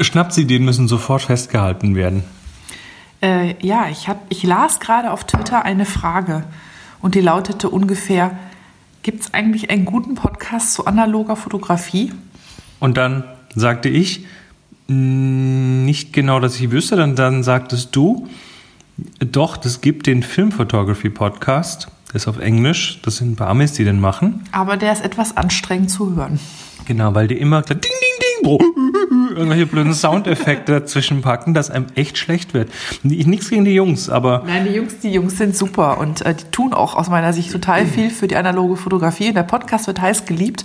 Schnapsideen müssen sofort festgehalten werden. Äh, ja, ich, hab, ich las gerade auf Twitter eine Frage und die lautete ungefähr, gibt es eigentlich einen guten Podcast zu analoger Fotografie? Und dann sagte ich, "Mm, nicht genau, dass ich wüsste, dann, dann sagtest du, doch, das gibt den Film Photography Podcast, der ist auf Englisch, das sind ein paar Amis, die den machen. Aber der ist etwas anstrengend zu hören. Genau, weil die immer ding, ding, ding, bro, irgendwelche blöden Soundeffekte dazwischen packen, dass einem echt schlecht wird. Ich nichts gegen die Jungs, aber Nein, die Jungs, die Jungs sind super und äh, die tun auch aus meiner Sicht total viel für die analoge Fotografie. Der Podcast wird heiß geliebt.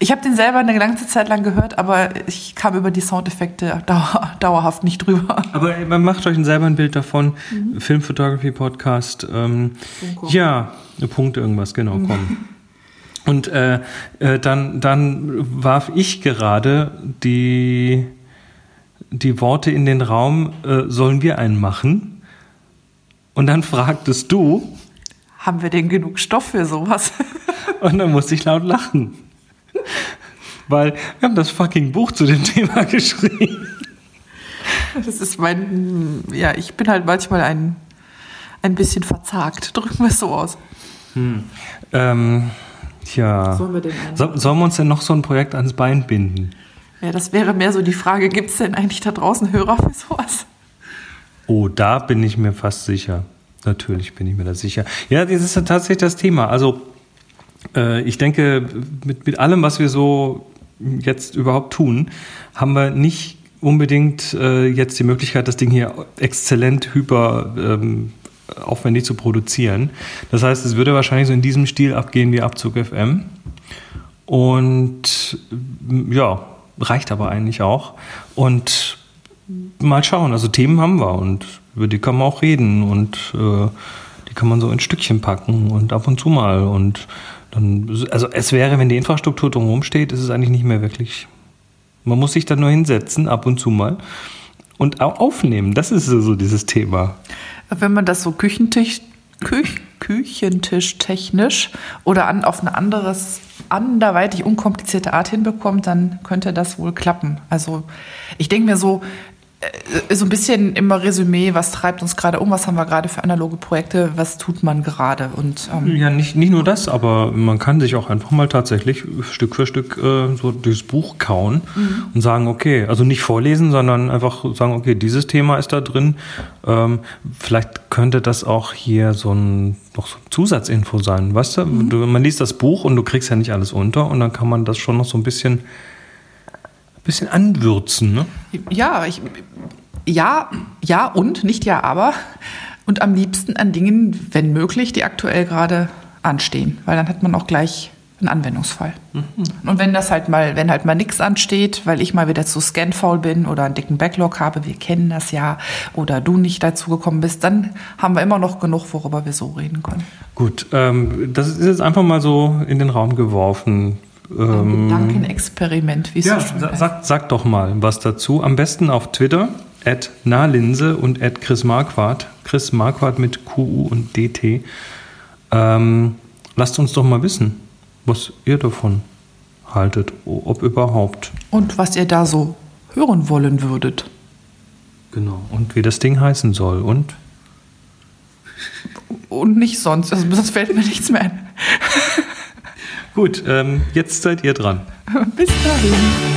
Ich habe den selber eine ganze Zeit lang gehört, aber ich kam über die Soundeffekte dauer, dauerhaft nicht drüber. Aber man macht euch selber ein Bild davon. Film Photography Podcast. Ähm, ja, Punkt irgendwas, genau, komm. Und äh, äh, dann, dann warf ich gerade die, die Worte in den Raum, äh, sollen wir einen machen? Und dann fragtest du, Haben wir denn genug Stoff für sowas? und dann musste ich laut lachen. Weil wir haben das fucking Buch zu dem Thema geschrieben. Das ist mein, ja, ich bin halt manchmal ein, ein bisschen verzagt. Drücken wir es so aus. Ähm, tja. Sollen wir So, sollen wir uns denn noch so ein Projekt ans Bein binden? Ja, das wäre mehr so die Frage, gibt es denn eigentlich da draußen Hörer für sowas? Oh, da bin ich mir fast sicher. Natürlich bin ich mir da sicher. Ja, das ist ja tatsächlich das Thema. Also, äh, ich denke, mit, mit allem, was wir so jetzt überhaupt tun, haben wir nicht unbedingt äh, jetzt die Möglichkeit, das Ding hier exzellent hyper ähm, aufwendig zu produzieren. Das heißt, es würde wahrscheinlich so in diesem Stil abgehen wie Abzug FM. Und ja, reicht aber eigentlich auch. Und mal schauen. Also Themen haben wir und über die kann man auch reden und äh, die kann man so in Stückchen packen und ab und zu mal. Und dann, also es wäre, wenn die Infrastruktur drumherum steht, ist es eigentlich nicht mehr wirklich. Man muss sich dann nur hinsetzen, ab und zu mal. Und auch aufnehmen, das ist so dieses Thema. Wenn man das so Küchentisch, Küch, Küchentisch technisch oder an, auf eine anderes, anderweitig unkomplizierte Art hinbekommt, dann könnte das wohl klappen. Also ich denke mir so, so ein bisschen immer Resümee, was treibt uns gerade um, was haben wir gerade für analoge Projekte, was tut man gerade und ähm, Ja, nicht, nicht nur das, aber man kann sich auch einfach mal tatsächlich Stück für Stück äh, so durchs Buch kauen und sagen, okay, also nicht vorlesen, sondern einfach sagen, okay, dieses Thema ist da drin. Ähm, vielleicht könnte das auch hier so ein noch so Zusatzinfo sein, weißt du? du? Man liest das Buch und du kriegst ja nicht alles unter und dann kann man das schon noch so ein bisschen, bisschen anwürzen, ne? Ja, ich, ja, ja und, nicht ja, aber. Und am liebsten an Dingen, wenn möglich, die aktuell gerade anstehen, weil dann hat man auch gleich einen Anwendungsfall. Und wenn das halt mal, wenn halt mal nichts ansteht, weil ich mal wieder zu scanfaul bin oder einen dicken Backlog habe, wir kennen das ja, oder du nicht dazu gekommen bist, dann haben wir immer noch genug, worüber wir so reden können. Gut, ähm, das ist jetzt einfach mal so in den Raum geworfen. Ein Gedankenexperiment, wie es Ja, so schön sag, sag doch mal was dazu. Am besten auf Twitter, at nahlinse und at Chris Marquardt. Chris Marquardt mit QU und DT. Ähm, lasst uns doch mal wissen, was ihr davon haltet, ob überhaupt. Und was ihr da so hören wollen würdet. Genau. Und wie das Ding heißen soll. Und Und nicht sonst, also sonst fällt mir nichts mehr ein. Gut, ähm, jetzt seid ihr dran. Bis dahin.